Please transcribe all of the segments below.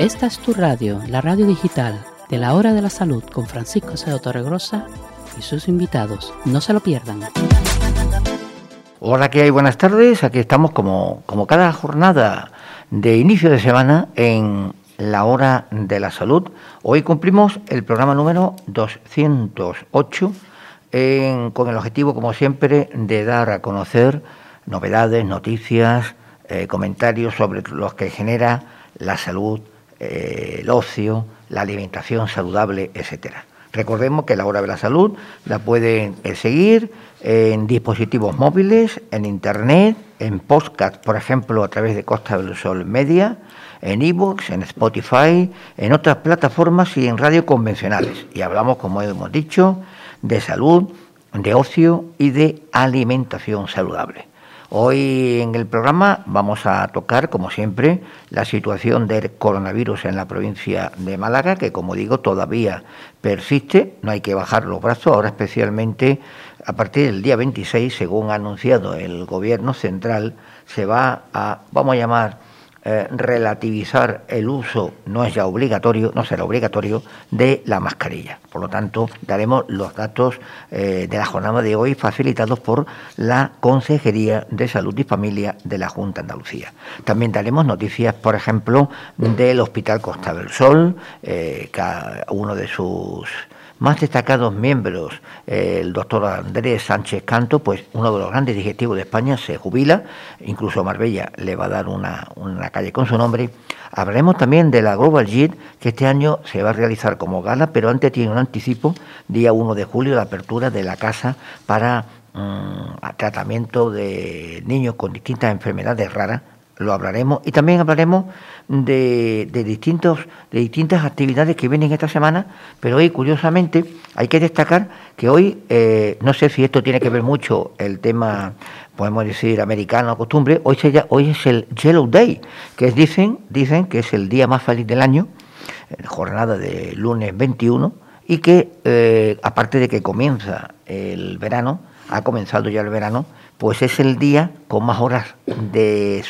Esta es tu radio, la radio digital de la Hora de la Salud con Francisco C. Torregrosa y sus invitados. No se lo pierdan. Hola, ¿qué hay? Buenas tardes. Aquí estamos como, como cada jornada de inicio de semana en la Hora de la Salud. Hoy cumplimos el programa número 208 con el objetivo, como siempre, de dar a conocer novedades, noticias, eh, comentarios sobre los que genera la salud, eh, el ocio, la alimentación saludable, etcétera. Recordemos que la hora de la salud la pueden eh, seguir en dispositivos móviles, en internet, en podcast, por ejemplo, a través de Costa del Sol Media, en ebooks, en Spotify, en otras plataformas y en radio convencionales. Y hablamos, como hemos dicho, de salud, de ocio y de alimentación saludable. Hoy en el programa vamos a tocar, como siempre, la situación del coronavirus en la provincia de Málaga, que como digo todavía persiste, no hay que bajar los brazos, ahora especialmente a partir del día 26, según ha anunciado el Gobierno central, se va a, vamos a llamar, eh, relativizar el uso, no es ya obligatorio, no será obligatorio, de la mascarilla. Por lo tanto, daremos los datos eh, de la jornada de hoy facilitados por la Consejería de Salud y Familia de la Junta de Andalucía. También daremos noticias, por ejemplo, del Hospital Costa del Sol, eh, que uno de sus más destacados miembros, el doctor Andrés Sánchez Canto, pues uno de los grandes digestivos de España, se jubila, incluso Marbella le va a dar una, calle con su nombre. Hablaremos también de la Global JIT, que este año se va a realizar como gala, pero antes tiene un anticipo, día 1 de julio, la apertura de la casa para mm, tratamiento de niños con distintas enfermedades raras. Lo hablaremos y también hablaremos de, distintos, de distintas actividades que vienen esta semana, pero hoy curiosamente hay que destacar que hoy, eh, no sé si esto tiene que ver mucho el tema, podemos decir, americano, costumbre, hoy, se, hoy es el Yellow Day, que dicen, dicen que es el día más feliz del año, jornada de lunes 21, y que eh, aparte de que comienza el verano, ha comenzado ya el verano, pues es el día con más horas de,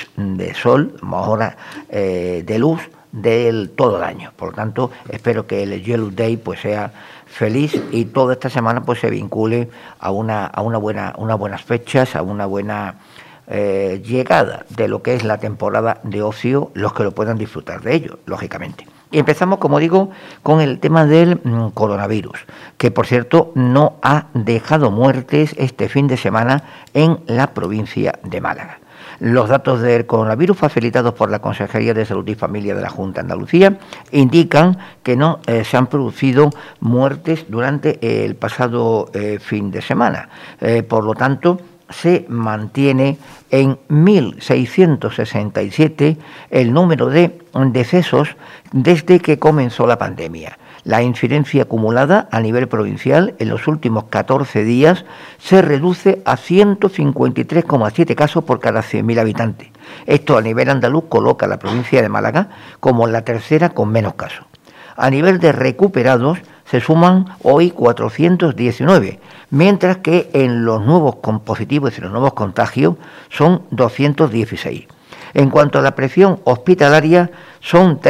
sol, más horas eh, de luz del todo el año. Por lo tanto, espero que el Yellow Day pues sea feliz y toda esta semana pues se vincule a una, a una buena, unas buenas fechas, a una buena eh, llegada de lo que es la temporada de ocio, los que lo puedan disfrutar de ello, lógicamente. Empezamos, como digo, con el tema del mm, coronavirus, que por cierto no ha dejado muertes este fin de semana en la provincia de Málaga. Los datos del coronavirus facilitados por la Consejería de Salud y Familia de la Junta de Andalucía indican que no eh, se han producido muertes durante el pasado eh, fin de semana. Eh, por lo tanto, se mantiene en 1.667 el número de decesos desde que comenzó la pandemia. La incidencia acumulada a nivel provincial en los últimos 14 días se reduce a 153,7 casos por cada 100.000 habitantes. Esto a nivel andaluz coloca a la provincia de Málaga como la tercera con menos casos. A nivel de recuperados, se suman hoy 419, mientras que en los nuevos positivos y los nuevos contagios son 216. En cuanto a la presión hospitalaria, son,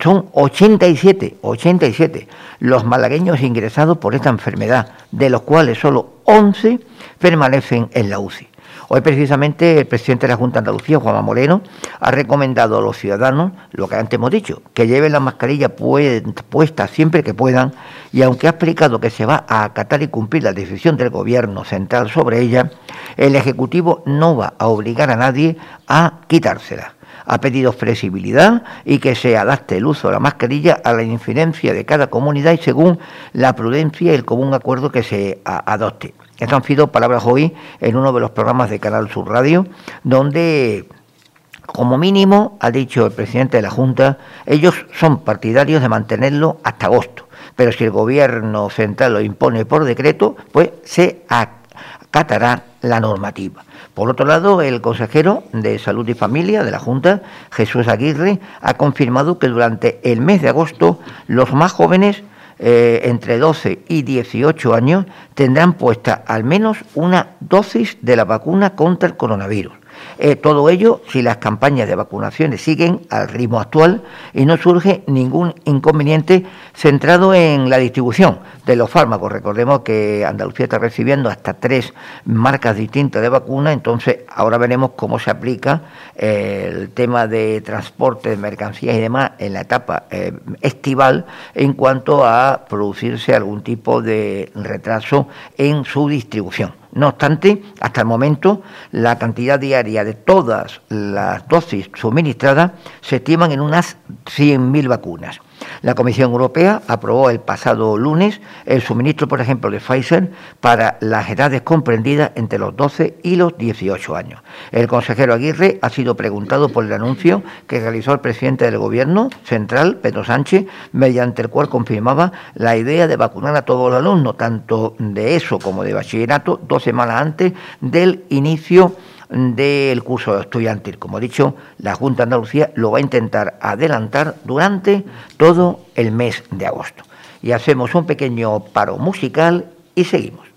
son 87, 87 los malagueños ingresados por esta enfermedad, de los cuales solo 11 permanecen en la UCI. Hoy precisamente el presidente de la Junta de Andalucía, Juan Moreno, ha recomendado a los ciudadanos lo que antes hemos dicho, que lleven la mascarilla puesta siempre que puedan y aunque ha explicado que se va a acatar y cumplir la decisión del Gobierno central sobre ella, el Ejecutivo no va a obligar a nadie a quitársela ha pedido flexibilidad y que se adapte el uso de la mascarilla a la incidencia de cada comunidad y según la prudencia y el común acuerdo que se adopte. Estas han sido palabras hoy en uno de los programas de Canal Sur Radio, donde como mínimo, ha dicho el presidente de la Junta, ellos son partidarios de mantenerlo hasta agosto. Pero si el gobierno central lo impone por decreto, pues se acatará la normativa. Por otro lado, el consejero de Salud y Familia de la Junta, Jesús Aguirre, ha confirmado que durante el mes de agosto los más jóvenes eh, entre 12 y 18 años tendrán puesta al menos una dosis de la vacuna contra el coronavirus. Eh, todo ello si las campañas de vacunaciones siguen al ritmo actual y no surge ningún inconveniente centrado en la distribución de los fármacos. Recordemos que Andalucía está recibiendo hasta tres marcas distintas de vacuna, entonces ahora veremos cómo se aplica eh, el tema de transporte de mercancías y demás en la etapa eh, estival en cuanto a producirse algún tipo de retraso en su distribución. No obstante, hasta el momento, la cantidad diaria de todas las dosis suministradas se estiman en unas 100.000 vacunas. La Comisión Europea aprobó el pasado lunes el suministro, por ejemplo, de Pfizer para las edades comprendidas entre los 12 y los 18 años. El consejero Aguirre ha sido preguntado por el anuncio que realizó el presidente del Gobierno central, Pedro Sánchez, mediante el cual confirmaba la idea de vacunar a todos los alumnos, tanto de ESO como de bachillerato, dos semanas antes del inicio del curso estudiantil. Como he dicho, la Junta Andalucía lo va a intentar adelantar durante todo el mes de agosto. Y hacemos un pequeño paro musical y seguimos.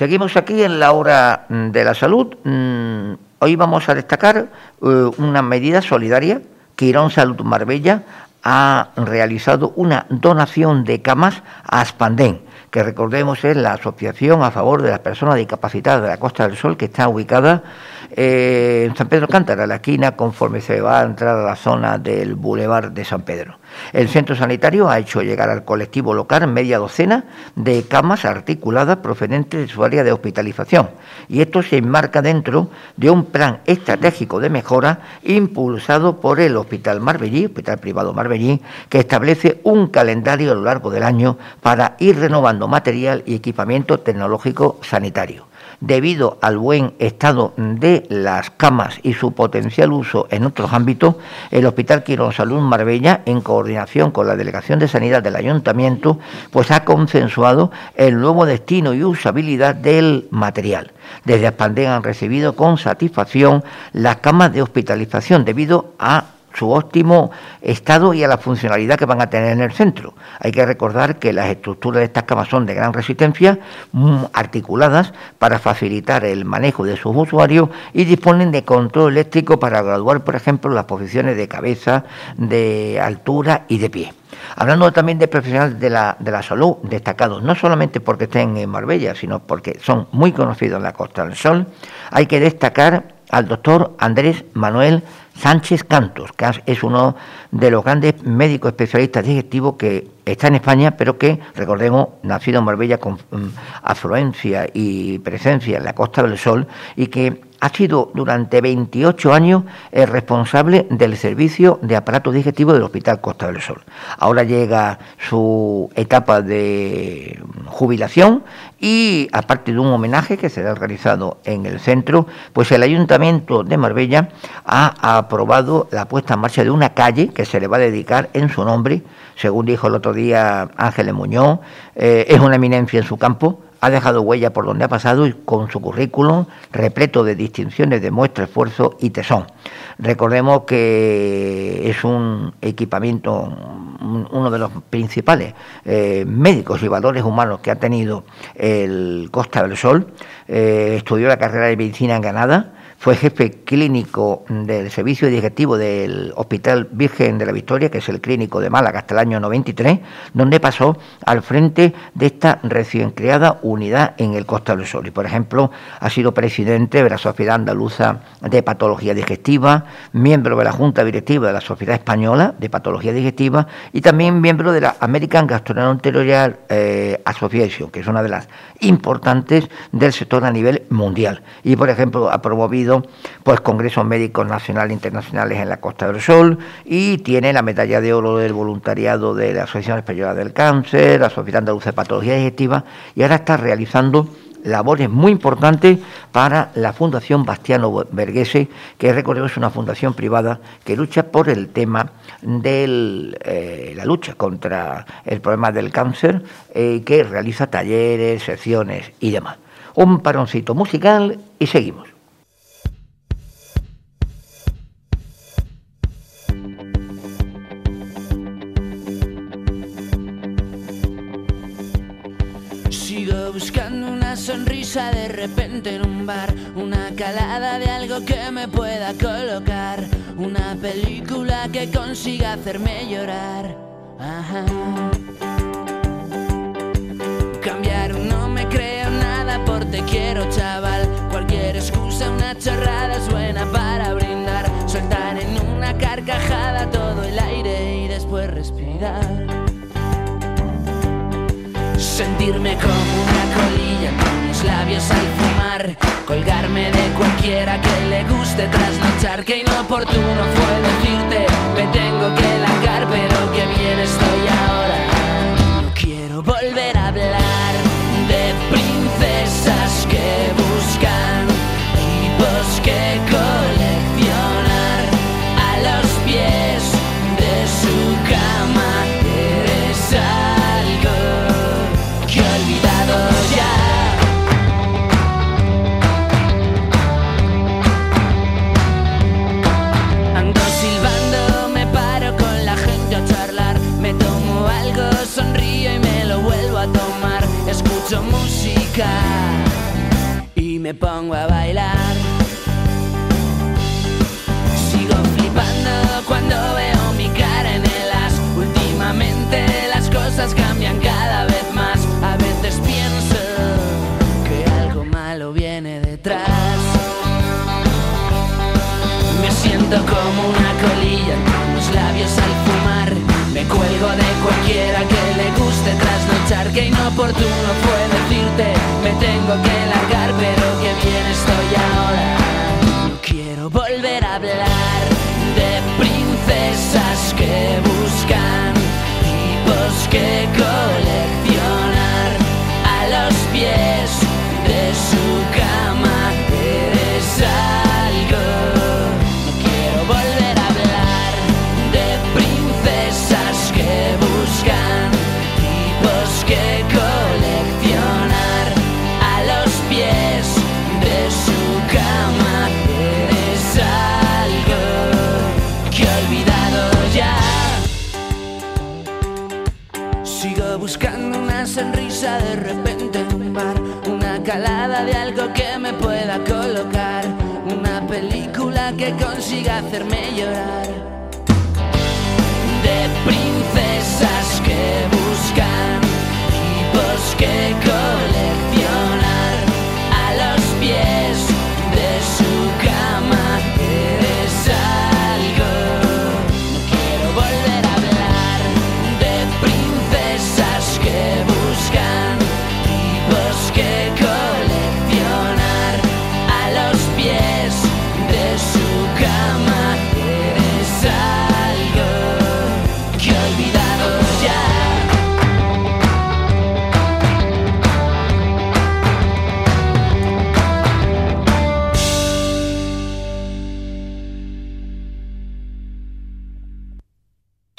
Seguimos aquí en la hora mm, de la salud. Mm, hoy vamos a destacar eh, una medida solidaria que Irón Salud Marbella ha realizado una donación de camas a Aspandén, que recordemos es la asociación a favor de las personas discapacitadas de la Costa del Sol, que está ubicada eh, en San Pedro Cántara, la esquina, conforme se va a entrar a la zona del Boulevard de San Pedro. El centro sanitario ha hecho llegar al colectivo local media docena de camas articuladas procedentes de su área de hospitalización y esto se enmarca dentro de un plan estratégico de mejora impulsado por el Hospital Marbellí, Hospital Privado Marbellí, que establece un calendario a lo largo del año para ir renovando material y equipamiento tecnológico sanitario debido al buen estado de las camas y su potencial uso en otros ámbitos, el Hospital Quirón Salud Marbella, en coordinación con la Delegación de Sanidad del Ayuntamiento, pues ha consensuado el nuevo destino y usabilidad del material. Desde Aspandén han recibido con satisfacción las camas de hospitalización debido a su óptimo estado y a la funcionalidad que van a tener en el centro. Hay que recordar que las estructuras de estas camas son de gran resistencia, mm, articuladas para facilitar el manejo de sus usuarios y disponen de control eléctrico para graduar, por ejemplo, las posiciones de cabeza, de altura y de pie. Hablando también de profesionales de la, de la salud destacados, no solamente porque estén en Marbella, sino porque son muy conocidos en la Costa del Sol, hay que destacar al doctor Andrés Manuel Sánchez Cantos, que es uno de los grandes médicos especialistas digestivos que está en España, pero que, recordemos, nacido en Marbella con mm, afluencia y presencia en la Costa del Sol y que ha sido durante 28 años el responsable del servicio de aparato digestivo del Hospital Costa del Sol. Ahora llega su etapa de jubilación y aparte de un homenaje que será realizado en el centro, pues el Ayuntamiento de Marbella ha aprobado la puesta en marcha de una calle que se le va a dedicar en su nombre, según dijo el otro día Ángeles Muñoz, eh, es una eminencia en su campo, ha dejado huella por donde ha pasado y con su currículum repleto de distinciones demuestra esfuerzo y tesón. Recordemos que es un equipamiento, uno de los principales eh, médicos y valores humanos que ha tenido el Costa del Sol. Eh, estudió la carrera de medicina en Granada fue jefe clínico del servicio digestivo del Hospital Virgen de la Victoria, que es el clínico de Málaga hasta el año 93, donde pasó al frente de esta recién creada unidad en el Costa del Sol. Y, por ejemplo, ha sido presidente de la Sociedad Andaluza de Patología Digestiva, miembro de la Junta Directiva de la Sociedad Española de Patología Digestiva y también miembro de la American Gastroenterological eh, Association, que es una de las importantes del sector a nivel mundial. Y, por ejemplo, ha promovido pues congresos médicos nacionales e internacionales en la Costa del Sol y tiene la medalla de oro del voluntariado de la Asociación Española del Cáncer, la Sociedad Andaluza de Patología Digestiva y ahora está realizando labores muy importantes para la Fundación Bastiano Verghese, que recordemos es una fundación privada que lucha por el tema de eh, la lucha contra el problema del cáncer, eh, que realiza talleres, secciones y demás. Un paroncito musical y seguimos. De repente en un bar, una calada de algo que me pueda colocar, una película que consiga hacerme llorar. Cambiar no me creo nada por te quiero chaval, cualquier excusa, una chorrada es buena para brindar, soltar en una carcajada todo el aire y después respirar. Sentirme como una colilla labios al fumar, colgarme de cualquiera que le guste trasnochar, que inoportuno fue decirte, me me pongo a bailar. Trasnochar. Que inoportuno fue decirte, me tengo que largar, pero que bien estoy ahora. No quiero volver a hablar de princesas que buscan tipos que coleccionar que consiga hacerme llorar. De princesas que buscan tipos que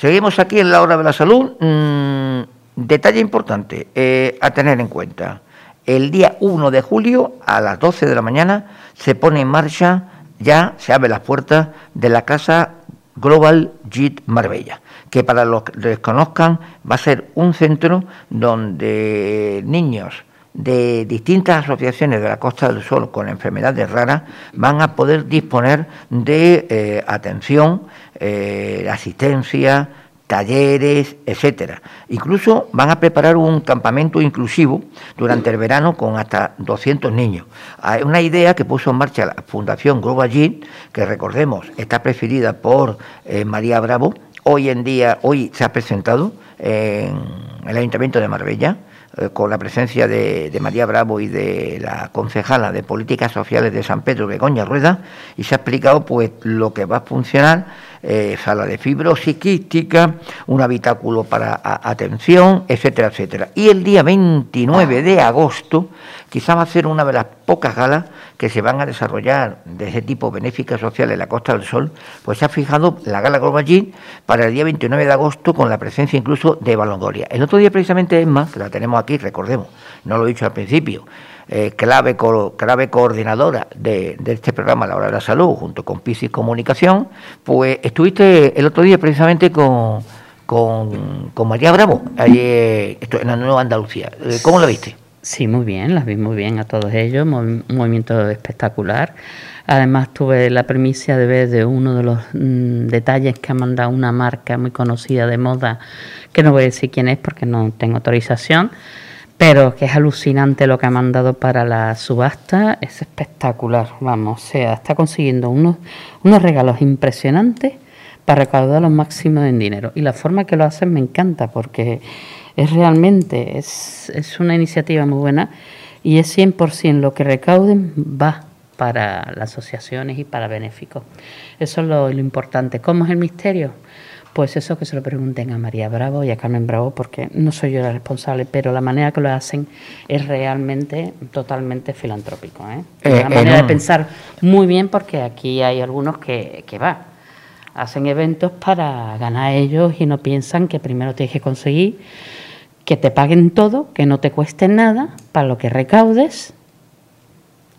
Seguimos aquí en la hora de la salud. Mm, detalle importante eh, a tener en cuenta. El día 1 de julio a las 12 de la mañana se pone en marcha, ya se abre las puertas de la casa Global JIT Marbella, que para los que desconozcan va a ser un centro donde niños de distintas asociaciones de la Costa del Sol con enfermedades raras van a poder disponer de eh, atención, eh, asistencia, talleres, etcétera. Incluso van a preparar un campamento inclusivo durante el verano con hasta 200 niños. Hay una idea que puso en marcha la Fundación Global Gym, que recordemos está preferida por eh, María Bravo. Hoy en día, hoy se ha presentado en el Ayuntamiento de Marbella con la presencia de, de, María Bravo y de la concejala de Políticas Sociales de San Pedro, Begoña Rueda, y se ha explicado pues lo que va a funcionar, eh, sala de fibrosis quística, un habitáculo para atención, etcétera, etcétera. Y el día 29 de agosto, quizá va a ser una de las pocas galas que se van a desarrollar de ese tipo benéficas sociales en la Costa del Sol, pues se ha fijado la gala Global Gym para el día 29 de agosto con la presencia incluso de Balongoria. El otro día precisamente Emma, que la tenemos aquí, recordemos, no lo he dicho al principio, eh, clave, clave coordinadora de, este programa La Hora de la Salud, junto con Pisis Comunicación, pues estuviste el otro día precisamente con, con, María Bravo, allí, en la Nueva Andalucía. Eh, ¿Cómo la viste? Sí, muy bien, las vi muy bien a todos ellos, un movimiento espectacular. Además tuve la primicia de ver de uno de los mmm, detalles que ha mandado una marca muy conocida de moda, que no voy a decir quién es porque no tengo autorización, pero que es alucinante lo que ha mandado para la subasta, es espectacular, vamos, o sea, está consiguiendo unos, unos regalos impresionantes para recaudar lo máximo en dinero. Y la forma que lo hacen me encanta porque es realmente, es, es una iniciativa muy buena y es 100% lo que recauden va para las asociaciones y para benéficos. Eso es lo, lo, importante. ¿Cómo es el misterio? Pues eso que se lo pregunten a María Bravo y a Carmen Bravo, porque no soy yo la responsable, pero la manera que lo hacen es realmente totalmente filantrópico. ¿eh? Eh, Una manera de pensar muy bien, porque aquí hay algunos que, que va. Hacen eventos para ganar ellos y no piensan que primero tienes que conseguir que te paguen todo, que no te cueste nada, para lo que recaudes,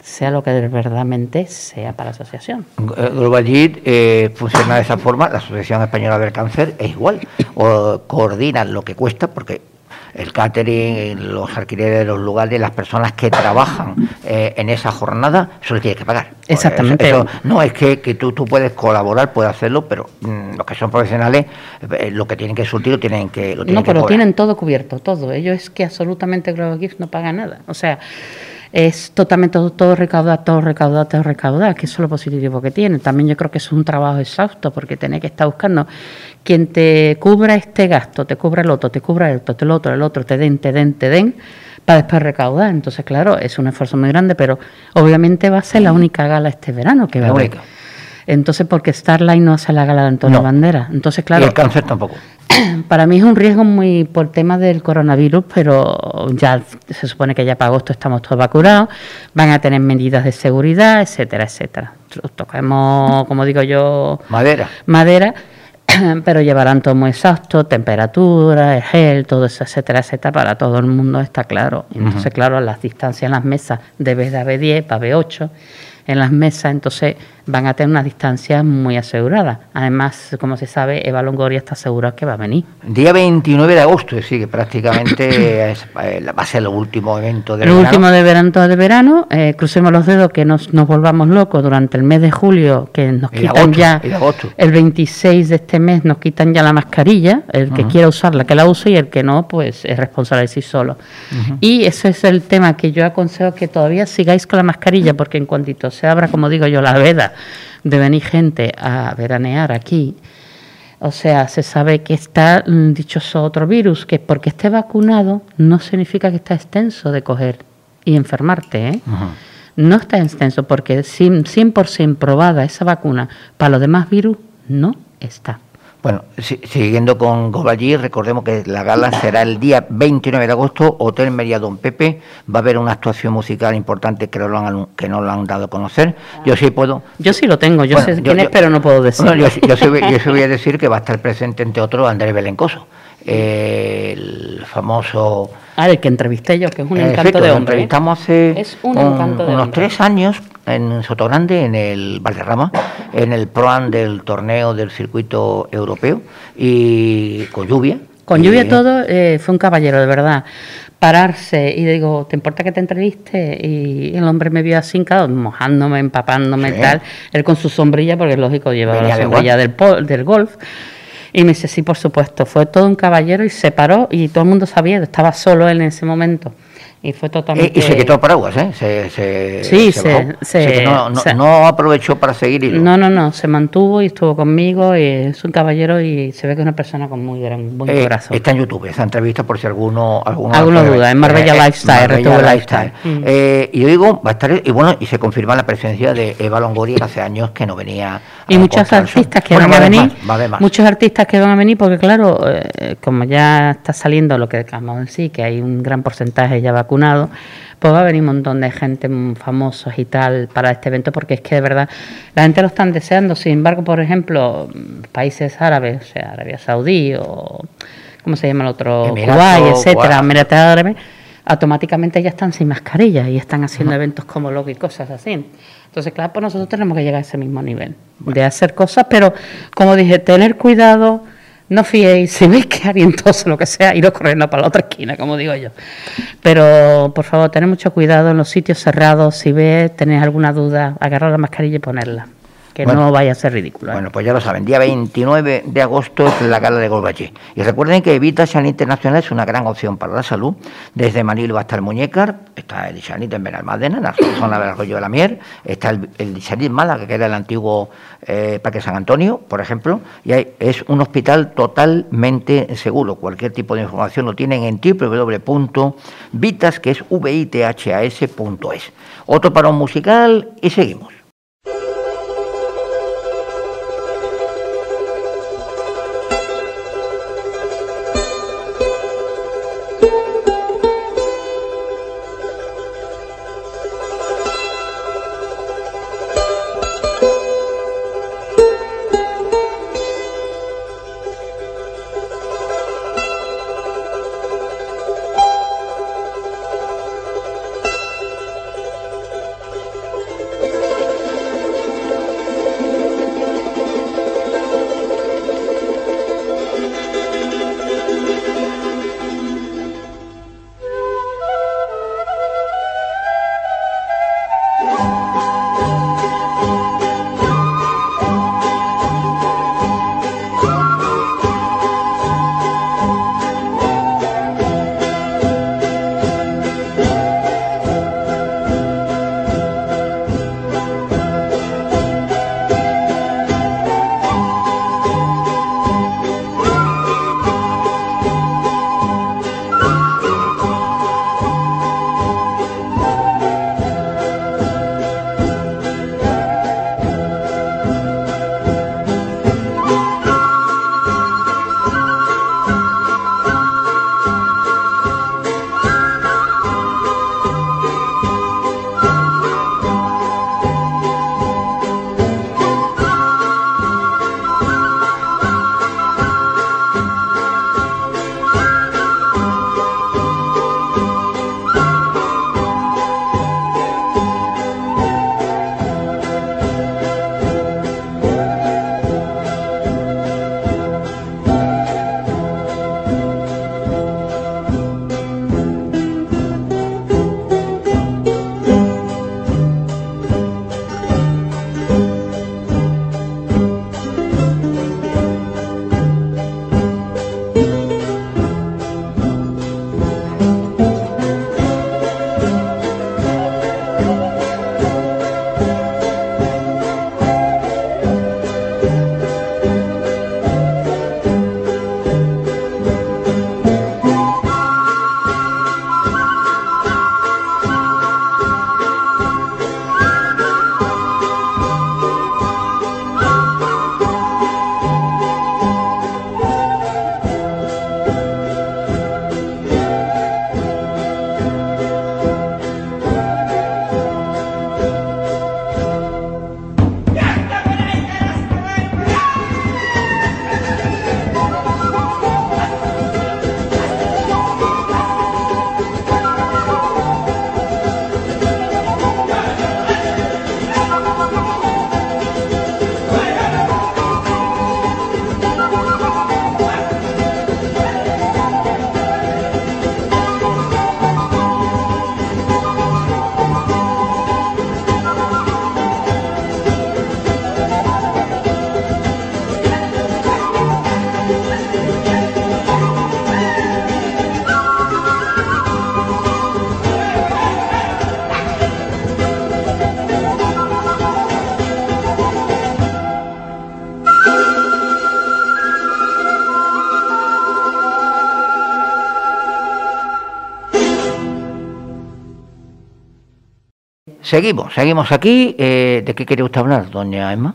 sea lo que verdaderamente sea para la asociación. Global eh, funciona de esa forma, la Asociación Española del Cáncer es igual, o coordinan lo que cuesta, porque el catering, los alquileres de los lugares, las personas que trabajan eh, en esa jornada, eso le tienes que pagar. Exactamente. Eso, no es que, que tú, tú, puedes colaborar, puedes hacerlo, pero mm, los que son profesionales, eh, lo que tienen que surtir lo tienen que lo tienen No, pero tienen todo cubierto, todo. Ellos es que absolutamente Global Gift no paga nada. O sea, es totalmente todo, todo recaudar, todo recaudar, todo recaudar, que eso es lo positivo que tiene. También yo creo que es un trabajo exhausto, porque tenés que estar buscando quien te cubra este gasto, te cubra el otro, te cubra el otro, el otro, el otro, te den, te den, te den, para después recaudar. Entonces, claro, es un esfuerzo muy grande, pero obviamente va a ser la única gala este verano que va a haber. Entonces, porque Starlight no hace la gala de Antonio Bandera. Entonces, claro. Y el cáncer tampoco. Para mí es un riesgo muy por tema del coronavirus, pero ya se supone que ya para agosto estamos todos vacunados, van a tener medidas de seguridad, etcétera, etcétera. Tocamos, como digo yo, madera. Madera, pero llevarán todo muy exhausto, temperatura, el gel, todo eso, etcétera, etcétera, para todo el mundo está claro. Entonces, uh -huh. claro, las distancias en las mesas debe de haber 10 para haber 8 en las mesas, entonces van a tener una distancia muy asegurada. Además, como se sabe, Eva Longoria está segura que va a venir. Día 29 de agosto, es decir, que prácticamente es, eh, va a ser el último evento de el verano. último de verano de verano. Eh, crucemos los dedos que nos, nos, volvamos locos durante el mes de julio, que nos quitan agosto, ya y agosto. el 26 de este mes, nos quitan ya la mascarilla. El que uh -huh. quiera usarla, que la use, y el que no, pues es responsable de sí solo. Uh -huh. Y ese es el tema que yo aconsejo que todavía sigáis con la mascarilla, porque en cuantito se abra, como digo yo, la veda de venir gente a veranear aquí, o sea, se sabe que está mm, dichoso otro virus, que porque esté vacunado no significa que está extenso de coger y enfermarte, ¿eh? Ajá. No está extenso porque 100% probada esa vacuna para los demás virus no está. Bueno, si, siguiendo con Goballí, recordemos que la gala será el día 29 de agosto, Hotel Media Don Pepe. Va a haber una actuación musical importante que, lo han, que no lo han dado a conocer. Yo sí puedo. Yo sí lo tengo, yo Bueno, sé yo- quién es, pero no puedo decir. Bueno, yo, yo, sí, voy- yo sí voy a decir que va a estar presente, entre otros, Andrés Belencoso, eh, el famoso. Ah, el que entrevisté yo, que es un Eh, encanto efecto, de hombre. ¿eh? entrevistamos hace Es un encanto de unos hombre. tres años en Sotogrande, en el Valderrama, en el PROAN del torneo del circuito europeo, y con lluvia. Con lluvia todo, eh, fue un caballero, de verdad. Pararse y digo, ¿te importa que te entreviste? Y el hombre me vio así, claro, mojándome, empapándome y Sí. tal. Él con su sombrilla, porque es lógico, llevaba la sombrilla del, pol- del golf. Y me dice, sí, por supuesto. Fue todo un caballero y se paró y todo el mundo sabía, estaba solo él en ese momento. Y fue Eh, totalmente... y se quitó paraguas, ¿eh? Se, se, Sí, se no, no- se- no aprovechó para seguir y No, no, no, se mantuvo y estuvo conmigo y es un caballero y se ve que es una persona con muy gran buen Eh, corazón. está en YouTube esa entrevista por si alguno alguno Alguno duda, en Marbella Lifestyle, Marbella Lifestyle. Lifestyle. Mm. Eh, y yo digo va a estar y bueno y se confirma la presencia de Eva Longoria que hace años que no venía y muchos artistas que Bueno, van a venir, más, va a haber más. muchos artistas que van a venir porque claro, eh, como ya está saliendo lo que acabamos de decir, que hay un gran porcentaje ya vacunado, pues va a venir un montón de gente mm, famosos y tal para este evento porque es que de verdad la gente lo están deseando. Sin embargo, por ejemplo, mm, países árabes, o sea, Arabia Saudí o ¿cómo se llama el otro? Kuwait, etcétera. Emiratos Árabes, automáticamente ya están sin mascarilla y están haciendo eventos como loco y cosas así. Entonces, claro, pues nosotros tenemos que llegar a ese mismo nivel de hacer cosas, pero como dije, tener cuidado, no fiéis, si veis que alguien tose lo que sea, iros corriendo para la otra esquina, como digo yo. Pero, por favor, tened mucho cuidado en los sitios cerrados, si ves, tenéis alguna duda, agarrar la mascarilla y ponerla, que Bueno. no vaya a ser ridículo. ¿eh? Bueno, pues ya lo saben, día 29 de agosto es la gala de Golbachí. Y recuerden que Evita San Internacional es una gran opción para la salud. Desde Manilo hasta el Muñecar, está el Sanit en Benalmádena, en la zona del Arroyo de la Mier, está el, el Sanit Málaga, que era el antiguo eh, Parque San Antonio, por ejemplo, y hay- es un hospital totalmente seguro. Cualquier tipo de información lo tienen en www.vitas, que es vithas.es. Otro parón musical y seguimos. Seguimos, seguimos aquí. Eh, ¿De qué quiere usted hablar, doña Emma?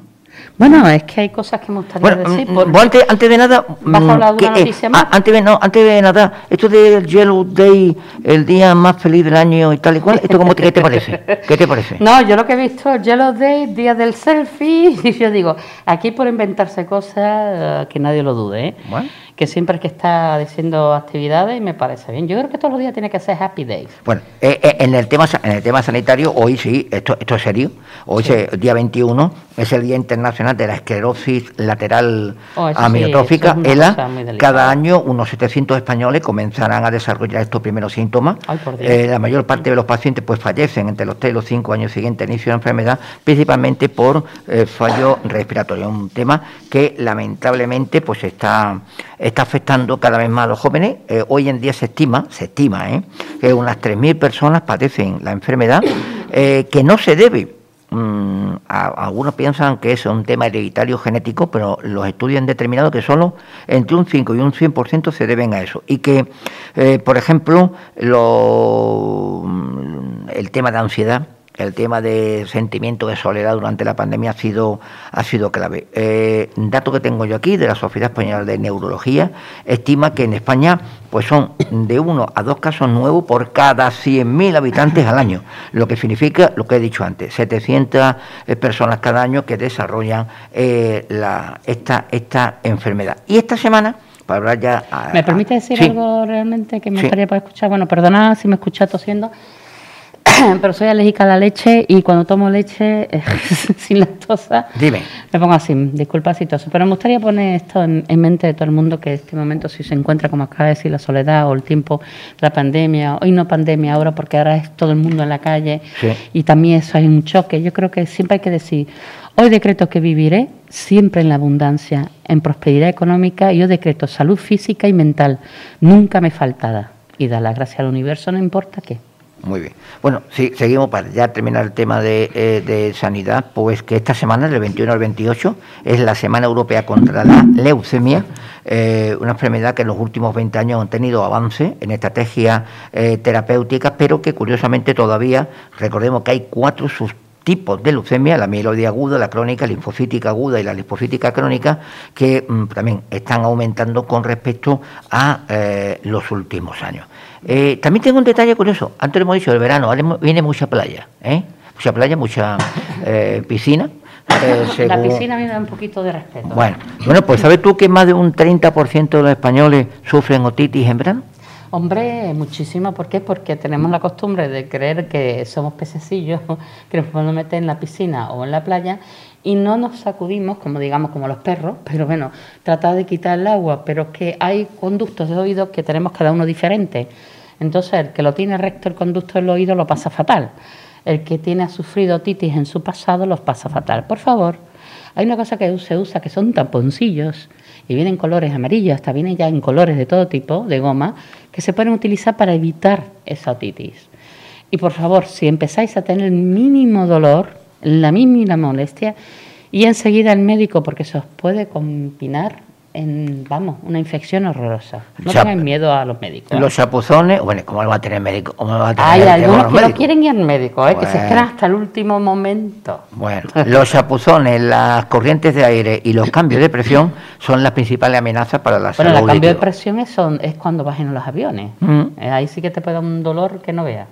Bueno, es que hay cosas que me gustaría decir. Mm, antes, antes, de nada, ¿Vas a hablar de una eh, más? antes, de, no, antes de nada, esto del Yellow Day, el día más feliz del año y tal y cual, ¿esto cómo te, qué te parece? ¿Qué te parece? No, yo lo que he visto, el Yellow Day, día del selfie, y yo digo, aquí por inventarse cosas, eh, que nadie lo dude, ¿eh? Bueno que siempre es que está diciendo actividades y me parece bien. Yo creo que todos los días tiene que ser happy days. Bueno, eh, eh, en el tema en el tema sanitario, hoy sí, esto, esto es serio. Hoy, es día 21, es el Día Internacional de la Esclerosis Lateral oh, Amiotrófica, ELA. Cada año unos 700 españoles comenzarán a desarrollar estos primeros síntomas. Eh, la mayor parte de los pacientes pues fallecen entre los 3 y los 5 años siguientes al inicio de la enfermedad, principalmente por fallo respiratorio. Un tema que lamentablemente pues está está afectando cada vez más a los jóvenes. Eh, hoy en día se estima, se estima, ¿eh? que unas 3.000 personas padecen la enfermedad, eh, que no se debe. Mm, algunos piensan que es un tema hereditario genético, pero los estudios han determinado que solo entre un 5 y un 100% se deben a eso. Y que, por ejemplo, lo, el tema de ansiedad, el tema de sentimiento de soledad durante la pandemia ha sido, ha sido clave. Eh, dato que tengo yo aquí de la Sociedad Española de Neurología estima que en España pues son de uno a dos casos nuevos por cada 100.000 habitantes al año, lo que significa lo que he dicho antes, 700 eh, personas cada año que desarrollan eh, la, esta, esta enfermedad. Y esta semana para hablar ya... ¿Me permite decir algo realmente que me gustaría para escuchar? Bueno, perdona si me escucha tosiendo. pero soy alérgica a la leche y cuando tomo leche eh, sin lactosa Dime. me pongo así, disculpa si toso. Pero me gustaría poner esto en, mente de todo el mundo que en este momento si se encuentra, como acaba de decir, la soledad o el tiempo, la pandemia, hoy no pandemia, ahora porque ahora es todo el mundo en la calle y también eso hay un choque. Yo creo que siempre hay que decir, hoy decreto que viviré siempre en la abundancia, en prosperidad económica y yo decreto salud física y mental, nunca me faltada. Y da la gracia al universo, no importa qué. Muy bien. Bueno, sí, seguimos para ya terminar el tema de, eh, sanidad, pues que esta semana, del 21 al 28, es la Semana Europea contra la Leucemia, eh, una enfermedad que en los últimos 20 años han tenido avance en estrategias eh, terapéuticas, pero que curiosamente todavía, recordemos que hay cuatro subtipos de leucemia, la mieloide aguda, la crónica, la linfocítica aguda y la linfocítica crónica, que mm, también están aumentando con respecto a los últimos años. Eh, también tengo un detalle curioso. Antes lo hemos dicho, el verano viene mucha playa, ¿eh? Mucha playa, mucha eh, piscina. La piscina viene da un poquito de respeto. Bueno, bueno, pues ¿sabes tú que más de un 30% de los españoles sufren otitis en verano? Hombre, muchísimo. ¿Por qué? Porque tenemos la costumbre de creer que somos pececillos que nos podemos meter en la piscina o en la playa y no nos sacudimos, como digamos, como los perros, pero bueno, tratar de quitar el agua, pero es que hay conductos de oído que tenemos cada uno diferente. Entonces, el que lo tiene recto el conducto del oído lo pasa fatal. El que tiene sufrido otitis en su pasado lo pasa fatal. Por favor, hay una cosa que se usa que son tamponcillos y vienen colores amarillos, hasta vienen ya en colores de todo tipo, de goma, que se pueden utilizar para evitar esa otitis. Y por favor, si empezáis a tener el mínimo dolor, la mínima molestia, y enseguida el médico, porque se os puede combinar en, vamos, una infección horrorosa. No tengan miedo a los médicos. Los chapuzones, bueno, ¿cómo lo va a tener médico? Hay algunos que no quieren ir al médico, ¿eh? que se esperan hasta el último momento. Bueno, los chapuzones, las corrientes de aire y los cambios de presión son las principales amenazas para la salud. Bueno, el cambio de presión es, es cuando vas en los aviones. Mm. Eh, ahí sí que te puede dar un dolor que no veas.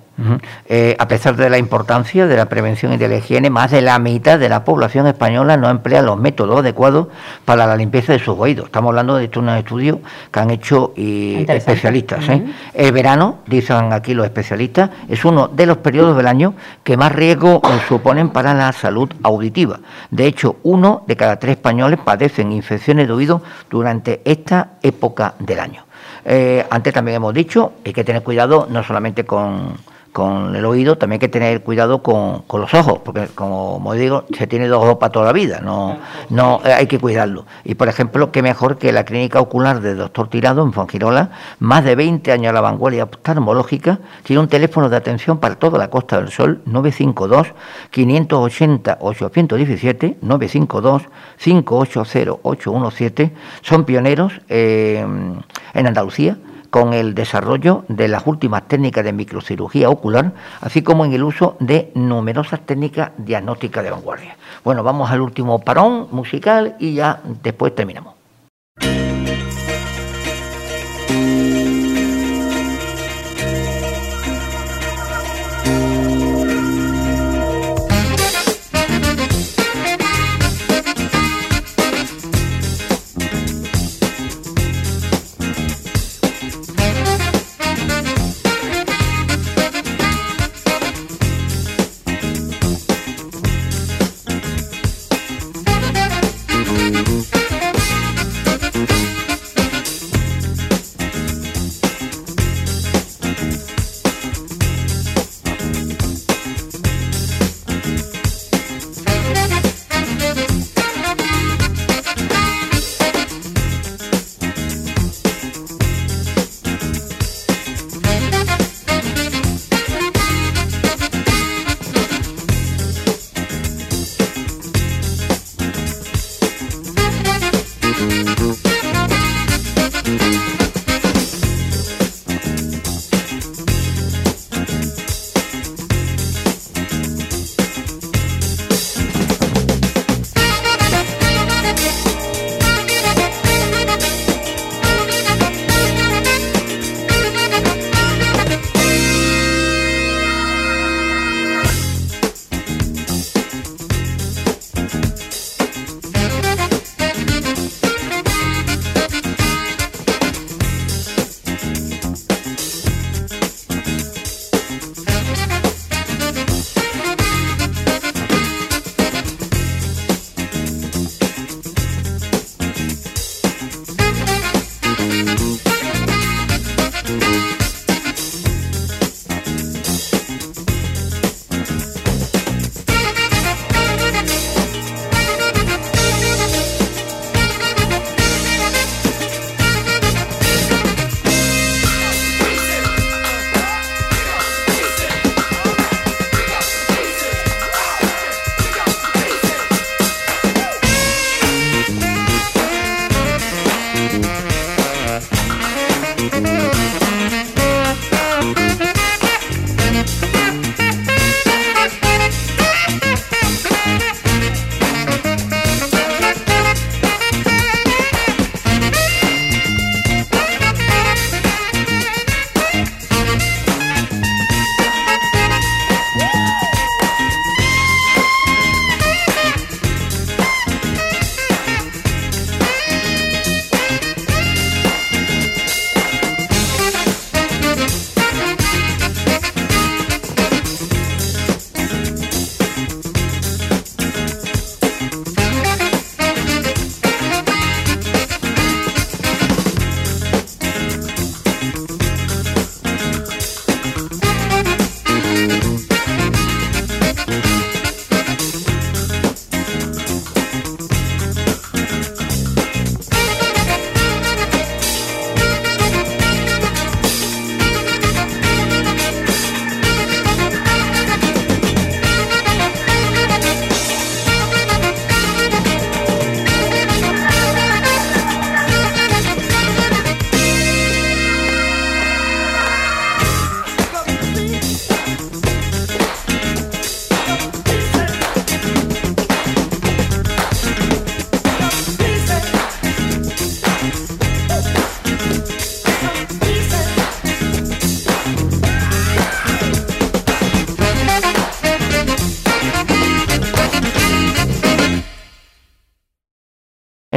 Eh, a pesar de la importancia de la prevención y de la higiene, más de la mitad de la población española no emplea los métodos adecuados para la limpieza de sus oídos. Estamos hablando de un estudio que han hecho y especialistas. ¿eh? El verano, dicen aquí los especialistas, es uno de los periodos del año que más riesgo suponen para la salud auditiva. De hecho, uno de cada tres españoles padecen infecciones de oído durante esta época del año. Eh, antes también hemos dicho, hay que tener cuidado no solamente con con el oído también hay que tener cuidado con, los ojos, porque como, digo, se tiene dos ojos para toda la vida, no, no eh, hay que cuidarlo. Y por ejemplo, qué mejor que la clínica ocular del doctor Tirado en Fongirola, más de 20 años a la vanguardia oftalmológica, tiene un teléfono de atención para toda la Costa del Sol, 952 580 817 952 580 817 son pioneros eh, en Andalucía con el desarrollo de las últimas técnicas de microcirugía ocular, así como en el uso de numerosas técnicas diagnósticas de vanguardia. Bueno, vamos al último parón musical y ya después terminamos.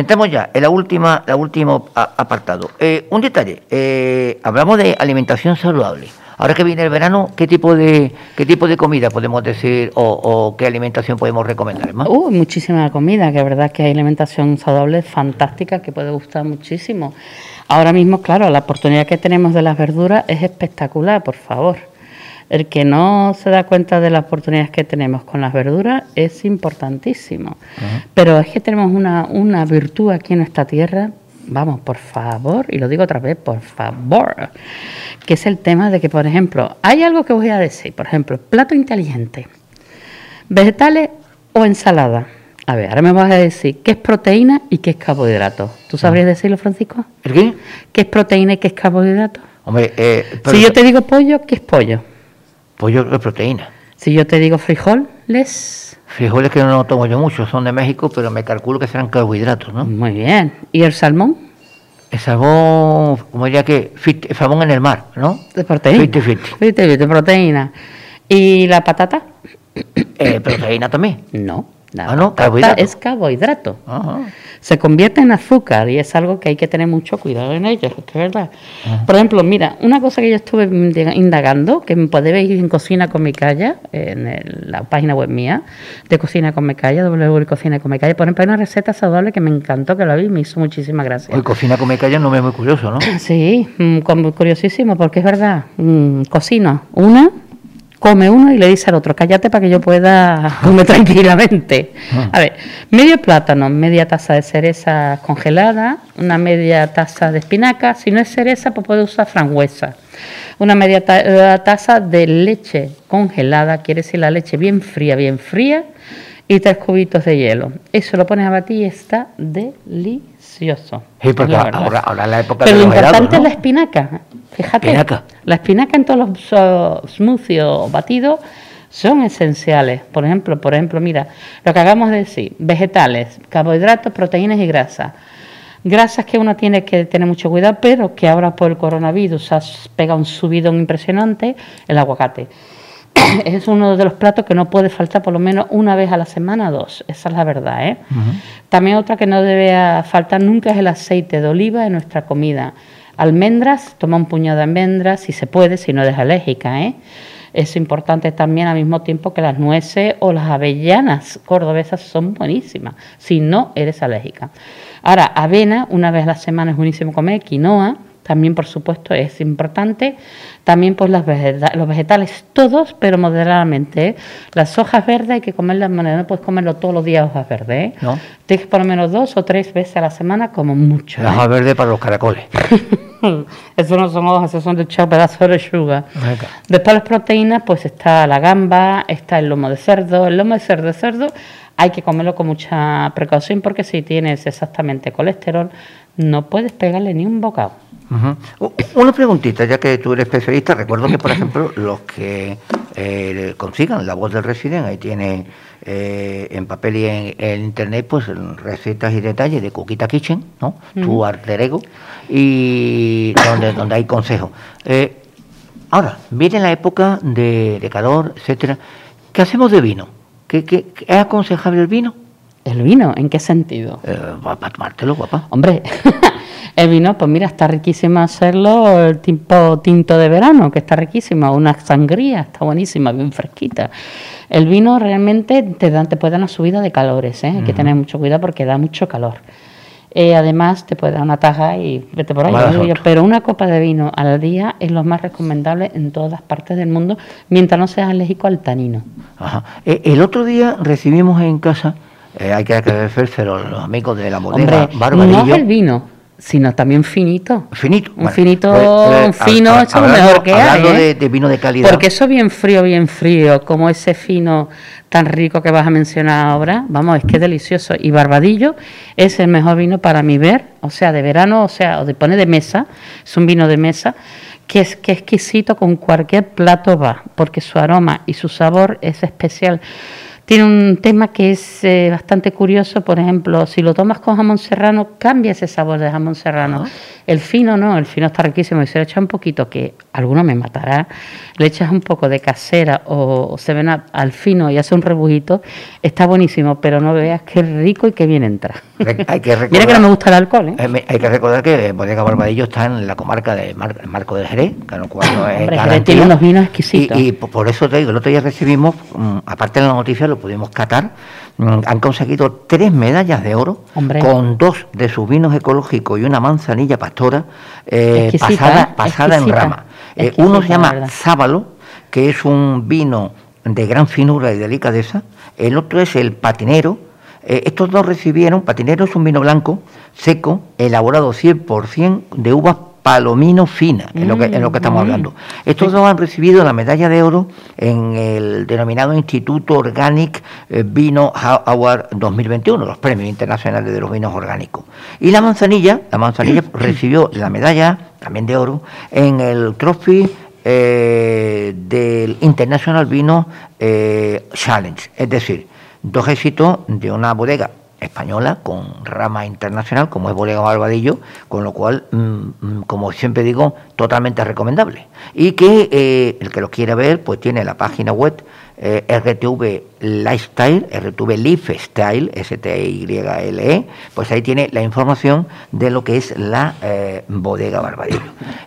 Entramos ya en la última, la último apartado. Eh, un detalle, eh, hablamos de alimentación saludable. Ahora que viene el verano, ¿qué tipo de qué tipo de comida podemos decir o, qué alimentación podemos recomendar? Uh, muchísima comida, que es verdad que hay alimentación saludable fantástica que puede gustar muchísimo. Ahora mismo, claro, la oportunidad que tenemos de las verduras es espectacular, por favor. El que no se da cuenta de las oportunidades que tenemos con las verduras es importantísimo. Pero es que tenemos una, una virtud aquí en esta tierra, vamos, por favor, y lo digo otra vez, por favor, que es el tema de que, por ejemplo, hay algo que voy a decir, por ejemplo, plato inteligente, vegetales o ensalada. A ver, ahora me vas a decir qué es proteína y qué es carbohidrato. ¿Tú sabrías decirlo, Francisco? ¿El qué? ¿Qué es proteína y qué es carbohidrato? Hombre, eh, pero- Si yo te digo pollo, ¿qué es pollo? Pollo de proteína. Si yo te digo frijoles, Frijoles que no tomo yo mucho, son de México, pero me calculo que serán carbohidratos, ¿no? muy bien. ¿Y el salmón? El salmón, como diría que, fit- salmón en el mar, ¿no? De proteína. 50-50. 50-50, proteína. ¿Y la patata? Eh, proteína también. No. La Ah, no, carbohidrato. es carbohidrato. Ajá. Se convierte en azúcar y es algo que hay que tener mucho cuidado en ello, es verdad. Por ejemplo, mira, una cosa que yo estuve indaga- indagando, que me podéis ver en Cocina con mi Calla, en el- la página web mía de Cocina con mi Calla, www.cocina con mi Calla, por ejemplo, hay una receta saludable que me encantó, que la vi y me hizo muchísimas gracias. Hoy cocina con calla no me es muy curioso, ¿no? Sí, mm, curiosísimo, porque es verdad. Mm, cocino una, come uno y le dice al otro, cállate para que yo pueda comer tranquilamente. A ver, medio plátano, media taza de cereza congelada, una media taza de espinaca. Si no es cereza, pues puede usar frangüesa. Una media eh, taza de leche congelada, quiere decir la leche bien fría, bien fría, y tres cubitos de hielo. Eso lo pones a batir y está delicioso. Sí, porque la ahora, la época Pero de lo los helados, importante es la espinaca. Fíjate. Espinaca. La espinaca en todos los so- smoothies o batidos son esenciales. Por ejemplo, por ejemplo, mira, lo que acabamos de decir, vegetales, carbohidratos, proteínas y grasas. Grasas que uno tiene que tener mucho cuidado, pero que ahora por el coronavirus ha pegado un subidón impresionante, el aguacate. es uno de los platos que no puede faltar por lo menos una vez a la semana, dos. Esa es la verdad. ¿eh? También otra que no debe faltar nunca es el aceite de oliva en nuestra comida. Almendras, toma un puñado de almendras si se puede, si no eres alérgica. ¿eh? Es importante también al mismo tiempo que las nueces o las avellanas cordobesas son buenísimas, si no eres alérgica. Ahora, avena, una vez a la semana es buenísimo comer, quinoa, también por supuesto es importante. También pues las vegeta- los vegetales todos, pero moderadamente. ¿eh? Las hojas verdes hay que comerlas no puedes comerlo todos los días hojas verdes. ¿eh? No. Tienes que por lo menos dos o tres veces a la semana como mucho. La ¿eh? hoja verde para los caracoles. Eso no son hojas, eso son de echar pedazos de. Venga. Después las proteínas, pues está la gamba, está el lomo de cerdo. El lomo de cerdo de cerdo hay que comerlo con mucha precaución porque si tienes exactamente colesterol, no puedes pegarle ni un bocado. Ujú. U- Una preguntita, ya que tú eres especialista, recuerdo que, por ejemplo, los que eh, consigan la voz del residente, ahí tiene eh, en papel y en, en internet, pues recetas y detalles de Coquita Kitchen, ¿no? Tu alter ego, y donde, donde hay consejos. Eh, ahora, viene la época de, de calor, etcétera. ¿Qué hacemos de vino? ¿Qué, qué- qué- es aconsejable el vino? ¿El vino? ¿En qué sentido? Eh, para tomártelo, guapa. Hombre, el vino, pues mira, está riquísimo hacerlo el tipo tinto de verano, que está riquísimo, una sangría, está buenísima, bien fresquita. El vino realmente te, da, te puede dar una subida de calores, ¿eh? hay que tener mucho cuidado porque da mucho calor. Eh, además, te puede dar una taja y vete por ahí. Pero una copa de vino al día es lo más recomendable en todas partes del mundo, mientras no seas alérgico al tanino. Ajá. Eh, el otro día recibimos en casa, eh, hay que agradecérselo a los amigos de la bodega Hombre, Barbarillo. no es el vino, sino también finito. Finito. Un finito, un fino, eso es lo mejor que hay, Hablando ¿eh? de, de vino de calidad. Porque eso bien frío, bien frío, como ese fino tan rico que vas a mencionar ahora, vamos, es que es delicioso. Y Barbadillo es el mejor vino para mi ver, o sea, de verano, o sea, o de pone de mesa, es un vino de mesa, que es que exquisito con cualquier plato va, porque su aroma y su sabor es especial. Tiene un tema que es eh, bastante curioso, por ejemplo, si lo tomas con jamón serrano, cambia ese sabor de jamón serrano. El fino no, el fino está riquísimo y se le echa un poquito, que alguno me matará, le echas un poco de casera o, se ven a- al fino y hace un rebujito, está buenísimo, pero no veas qué rico y qué bien entra. Re- hay que Mira que no me gusta el alcohol, ¿eh? eh, hay que recordar que Bodega Barbadillo está en la comarca de Mar- Marco del Jerez, que lo cual no es Hombre, Jerez tiene unos vinos exquisitos. Y, y po- por eso te digo, el otro día recibimos, mm, aparte de la noticia, lo pudimos catar, mm, han conseguido tres medallas de oro Hombre. con dos de sus vinos ecológicos y una manzanilla pastora eh, Exquisita, pasada, ¿eh? pasada en rama. Eh, uno se la llama. Sábalo, que es un vino de gran finura y delicadeza. El otro es el patinero. Eh, estos dos recibieron, patinero es un vino blanco, seco, elaborado 100% de uvas palomino fina, en lo que, en lo que estamos Mm, hablando. Estos dos han recibido la medalla de oro en el denominado Instituto Organic eh, Vino Award 2021, los premios internacionales de los vinos orgánicos. Y la manzanilla, la manzanilla recibió la medalla también de oro, en el trophy eh, del International Vino eh, Challenge, es decir, dos éxitos de una bodega española con rama internacional como es Bodega Barbadillo, con lo cual, mm, mm, como siempre digo, totalmente recomendable. Y que eh, el que lo quiera ver, pues tiene la página web eh, RTV Lifestyle, RTV Lifestyle, S-T-Y-L-E, pues ahí tiene la información de lo que es la eh, Bodega Barbadillo.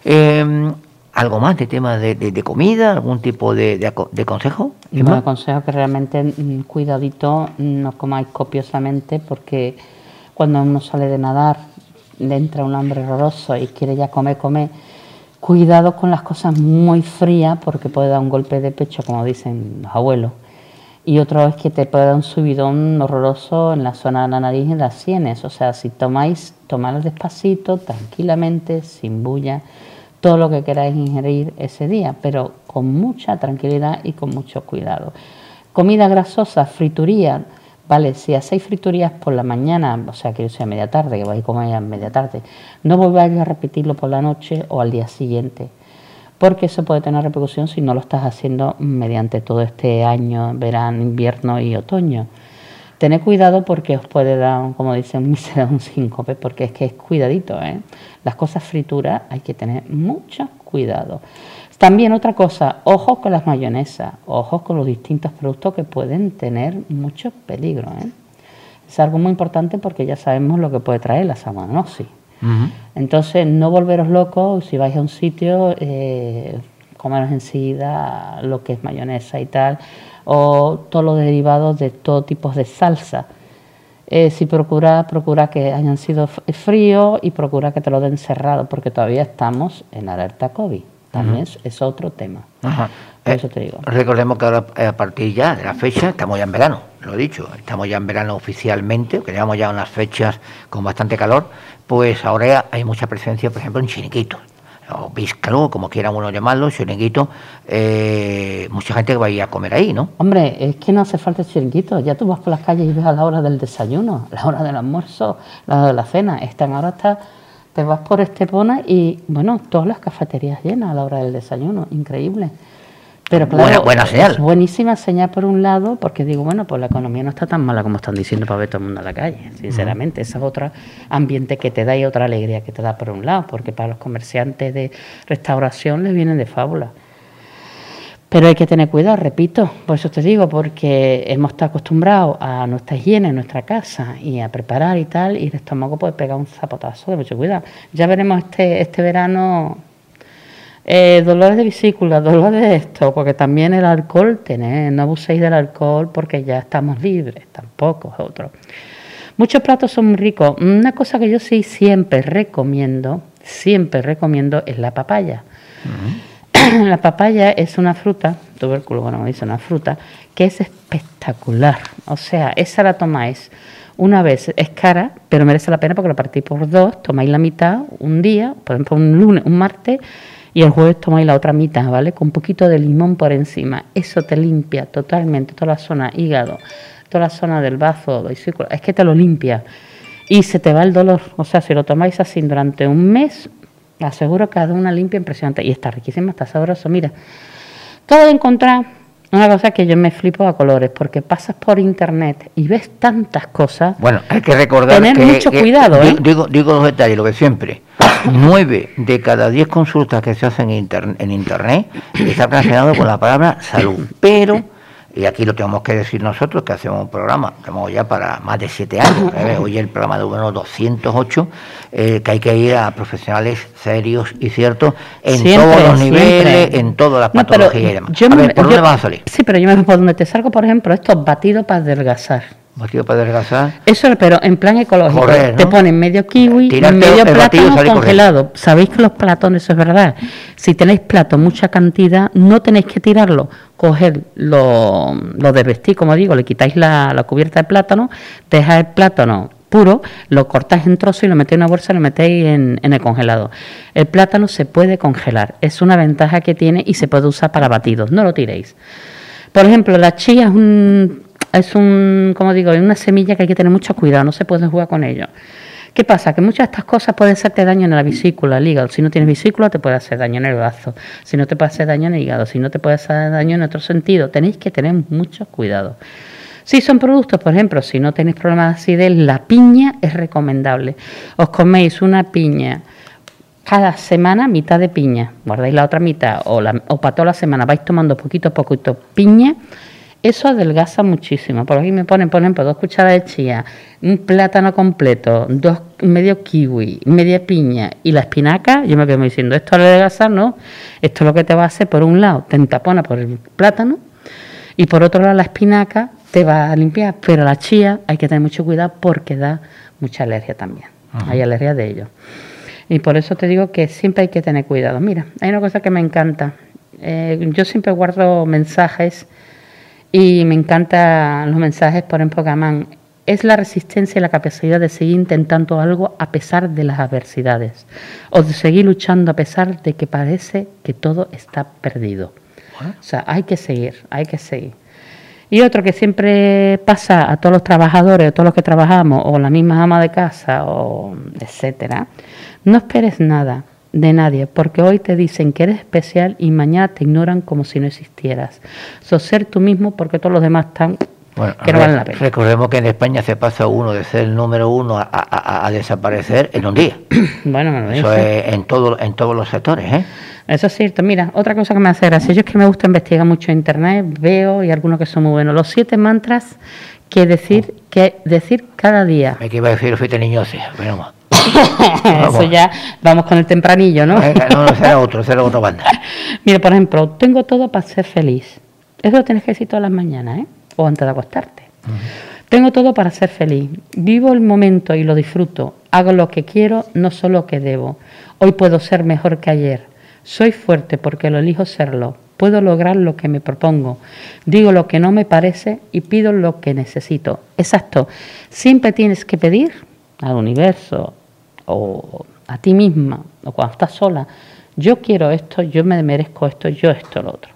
¿Algo más de tema de, comida? ¿Algún tipo de, de, consejo? Yo aconsejo que realmente mm, cuidadito no comáis copiosamente porque cuando uno sale de nadar le entra un hambre horroroso y quiere ya comer, comer. Cuidado con las cosas muy frías porque puede dar un golpe de pecho, como dicen los abuelos. Y otro es que te puede dar un subidón horroroso en la zona de la nariz y en las sienes. O sea, si tomáis, tomadlo despacito, tranquilamente, sin bulla todo lo que queráis ingerir ese día, pero con mucha tranquilidad y con mucho cuidado. Comida grasosa, frituría, vale, si hacéis friturías por la mañana, o sea que sea media tarde, que vais a comer a media tarde, no volváis a repetirlo por la noche o al día siguiente, porque eso puede tener repercusión si no lo estás haciendo mediante todo este año, verano, invierno y otoño. Tened cuidado porque os puede dar, como dicen, un síncope, porque es que es cuidadito, ¿eh? Las cosas frituras hay que tener mucho cuidado. También otra cosa, ojos con las mayonesas, ojos con los distintos productos que pueden tener mucho peligro. ¿eh? Es algo muy importante porque ya sabemos lo que puede traer la salmonosis. Entonces, no volveros locos si vais a un sitio, eh, comeros enseguida lo que es mayonesa y tal o todos los derivados de todo tipo de salsa. Eh, si procura, procura que hayan sido fríos y procura que te lo den cerrado, porque todavía estamos en alerta COVID. También es, otro tema. eso te digo. Eh, recordemos que ahora, eh, a partir ya de la fecha, estamos ya en verano, lo he dicho, estamos ya en verano oficialmente, que llevamos ya unas fechas con bastante calor, pues ahora hay mucha presencia, por ejemplo, en chiniquitos o Biscalo, como quiera uno llamarlo, chiringuito, eh, mucha gente que va a ir a comer ahí, ¿no? Hombre, es que no hace falta chiringuito, ya tú vas por las calles y ves a la hora del desayuno, la hora del almuerzo, la hora de la cena, están ahora está, te vas por Estepona y, bueno, todas las cafeterías llenas a la hora del desayuno, increíble. Pero claro, buena, señal. buenísima señal por un lado, porque digo, bueno, pues la economía no está tan mala como están diciendo para ver todo el mundo a la calle, sinceramente. Esa es otra ambiente que te da y otra alegría que te da por un lado, porque para los comerciantes de restauración les vienen de fábula. Pero hay que tener cuidado, repito, por eso te digo, porque hemos estado acostumbrados a nuestra higiene en nuestra casa y a preparar y tal, y el estómago puede pegar un zapotazo de mucho cuidado. Ya veremos este, este verano eh, dolores de vesícula, dolores de esto, porque también el alcohol, tenés, no abuséis del alcohol porque ya estamos libres, tampoco es otro. Muchos platos son muy ricos. Una cosa que yo sí siempre recomiendo, siempre recomiendo es la papaya. La papaya es una fruta, tubérculo, bueno, dice una fruta, que es espectacular. O sea, esa la tomáis una vez, es cara, pero merece la pena porque la partís por dos, tomáis la mitad un día, por ejemplo, un lunes, un martes, y el jueves tomáis la otra mitad, ¿vale? Con un poquito de limón por encima. Eso te limpia totalmente toda la zona hígado, toda la zona del bazo, círculo. Es que te lo limpia y se te va el dolor. O sea, si lo tomáis así durante un mes, aseguro que hace una limpia impresionante. Y está riquísima, está sabroso. Mira, todo de encontrar una cosa que yo me flipo a colores, porque pasas por internet y ves tantas cosas. Bueno, hay que recordar tener mucho cuidado. ¿eh? Digo, digo los detalles, lo que siempre. Nueve de cada diez consultas que se hacen en, en internet está relacionado con la palabra salud. Pero y aquí lo tenemos que decir nosotros, que hacemos un programa, estamos ya para más de siete años, ¿eh? hoy el programa número 208, eh, que hay que ir a profesionales serios y ciertos en todos los niveles, en todas las patologías y demás. a ver, ¿por dónde vas a salir? Sí, pero yo me por donde te salgo, por ejemplo, estos batidos para adelgazar Batido para adelgazar. Eso, pero en plan ecológico. Te ponen medio kiwi, medio plátano congelado. Sabéis que los platones, eso es verdad. Si tenéis plato, mucha cantidad, no tenéis que tirarlo. Coger lo, lo de vestir, como digo, le quitáis la, la cubierta de plátano, dejáis el plátano puro, lo cortáis en trozos y lo metéis en una bolsa y lo metéis en, en, el congelado. El plátano se puede congelar, es una ventaja que tiene y se puede usar para batidos, no lo tiréis. Por ejemplo, la chía es un, es un, como digo, es una semilla que hay que tener mucho cuidado, no se puede jugar con ello. ¿Qué pasa? Que muchas de estas cosas pueden hacerte daño en la vesícula, el hígado. Si no tienes vesícula, te puede hacer daño en el brazo. Si no te puede hacer daño en el hígado. Si no te puede hacer daño en otro sentido. Tenéis que tener mucho cuidado. Si son productos, por ejemplo, si no tenéis problemas de acidez, la piña es recomendable. Os coméis una piña cada semana, mitad de piña, guardáis la otra mitad, o, la, o para toda la semana vais tomando poquito a poquito piña eso adelgaza muchísimo. Por aquí me ponen, por ejemplo, dos cucharadas de chía, un plátano completo, dos medio kiwi, media piña y la espinaca. Yo me quedo diciendo, esto adelgaza, no. Esto es lo que te va a hacer, por un lado, te entapona por el plátano y por otro lado la espinaca te va a limpiar. Pero la chía hay que tener mucho cuidado porque da mucha alergia también. Hay alergia de ello. Y por eso te digo que siempre hay que tener cuidado. Mira, hay una cosa que me encanta. Eh, yo siempre guardo mensajes y me encantan los mensajes, por ejemplo, Gamán. Es la resistencia y la capacidad de seguir intentando algo a pesar de las adversidades. O de seguir luchando a pesar de que parece que todo está perdido. O sea, hay que seguir, hay que seguir. Y otro que siempre pasa a todos los trabajadores, a todos los que trabajamos, o la misma ama de casa, o etcétera, no esperes nada de nadie, porque hoy te dicen que eres especial y mañana te ignoran como si no existieras. So, ser tú mismo porque todos los demás están que no valen la pena. Recordemos que en España se pasa uno de ser el número uno a, desaparecer en un día. bueno, me lo Eso es en, todo, en todos los sectores. ¿eh? Eso es cierto. Mira, otra cosa que me hace gracia, yo es que me gusta investigar mucho en internet, veo y algunos que son muy buenos. Los siete mantras que decir, que decir cada día. Me iba a decir, fuiste niño, sí, pero Eso ya, vamos con el tempranillo, ¿no? no, no, será otro, será otra banda. Mira, por ejemplo, tengo todo para ser feliz. Eso lo tienes que decir todas las mañanas, ¿eh? O antes de acostarte. Tengo todo para ser feliz. Vivo el momento y lo disfruto. Hago lo que quiero, no solo lo que debo. Hoy puedo ser mejor que ayer. Soy fuerte porque lo elijo serlo. Puedo lograr lo que me propongo. Digo lo que no me parece y pido lo que necesito. Exacto. Siempre tienes que pedir al universo, o a ti misma, o cuando estás sola, yo quiero esto, yo me merezco esto, yo esto, lo otro.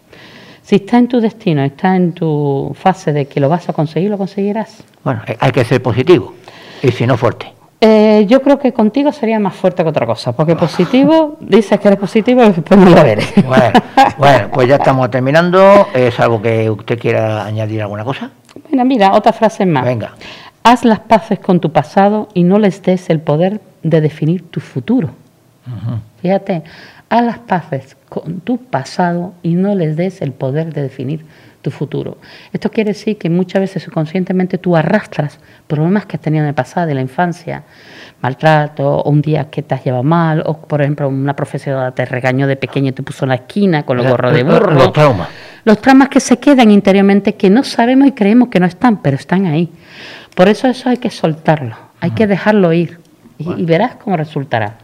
Si está en tu destino, está en tu fase de que lo vas a conseguir, lo conseguirás. Bueno, hay que ser positivo, y si no fuerte. Eh, yo creo que contigo sería más fuerte que otra cosa, porque positivo, dices que eres positivo y después no lo eres. Bueno, bueno, pues ya estamos terminando. ¿Es algo que usted quiera añadir alguna cosa? Mira, otra frase más. Venga. Haz las paces con tu pasado y no les des el poder de definir tu futuro. Fíjate, haz las paces con tu pasado y no les des el poder de definir tu futuro. Esto quiere decir que muchas veces subconscientemente tú arrastras problemas que has tenido en el pasado, de la infancia, maltrato, o un día que te has llevado mal, o por ejemplo una profesora te regañó de pequeño y te puso en la esquina con los gorros de burro. Los traumas. Los traumas que se quedan interiormente que no sabemos y creemos que no están, pero están ahí. Por eso eso hay que soltarlo, hay que dejarlo ir y, verás cómo resultará.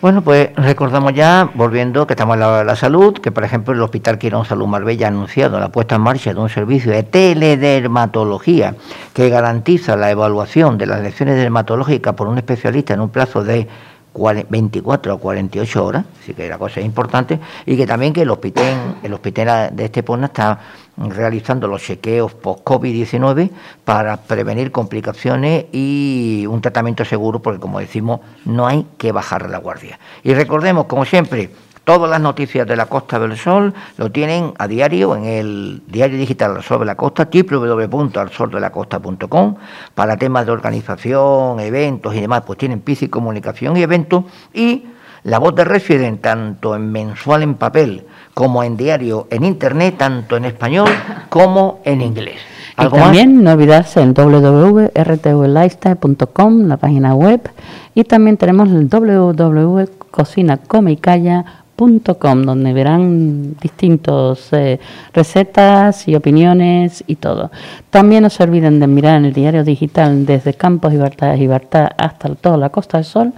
Bueno, pues recordamos ya, volviendo, que estamos en la, la salud, que por ejemplo el Hospital Quirón Salud Marbella ha anunciado la puesta en marcha de un servicio de teledermatología que garantiza la evaluación de las lesiones dermatológicas por un especialista en un plazo de 24 o 48 horas, así que la cosa es importante, y que también que el hospital, el hospital de Estepona está realizando los chequeos post-COVID-19 para prevenir complicaciones y un tratamiento seguro, porque como decimos, no hay que bajar la guardia. Y recordemos, como siempre, Todas las noticias de la Costa del Sol lo tienen a diario en el diario digital Al Sol de la Costa, www.alsoldelacosta.com. Para temas de organización, eventos y demás, pues tienen PICI Comunicación y Eventos. Y la voz de Resident, tanto en mensual en papel como en diario en internet, tanto en español como en inglés. Y también no olvidarse en www.rtvlifestyle.com, la página web, y también tenemos el www.cocinacomicaya.com donde verán distintas eh, recetas y opiniones y todo. También no se olviden de mirar en el diario digital desde Campos Libertad, Libertad hasta toda la Costa del Sol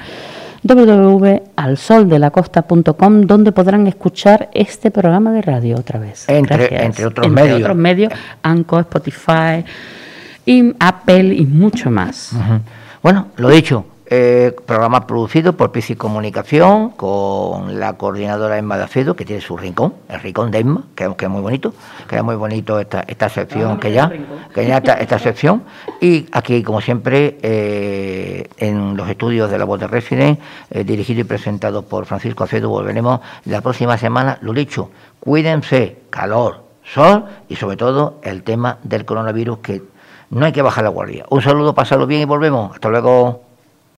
www.alsoldelacosta.com donde podrán escuchar este programa de radio otra vez. Entre, entre otros medios. otros medios, Anchor, Spotify, y Apple y mucho más. Bueno, lo dicho, Eh, programa producido por Pici Comunicación con la coordinadora Emma de Acedo, que tiene su rincón, el rincón de Emma, que, es muy bonito, que es muy bonito esta, esta sección que ya, que ya esta, esta sección. Y aquí, como siempre, eh, en los estudios de la voz de Resident, eh, dirigido y presentado por Francisco Acedo, volveremos la próxima semana. Lo dicho, cuídense, calor, sol y sobre todo el tema del coronavirus que no hay que bajar la guardia. Un saludo, pasarlo bien y volvemos. Hasta luego.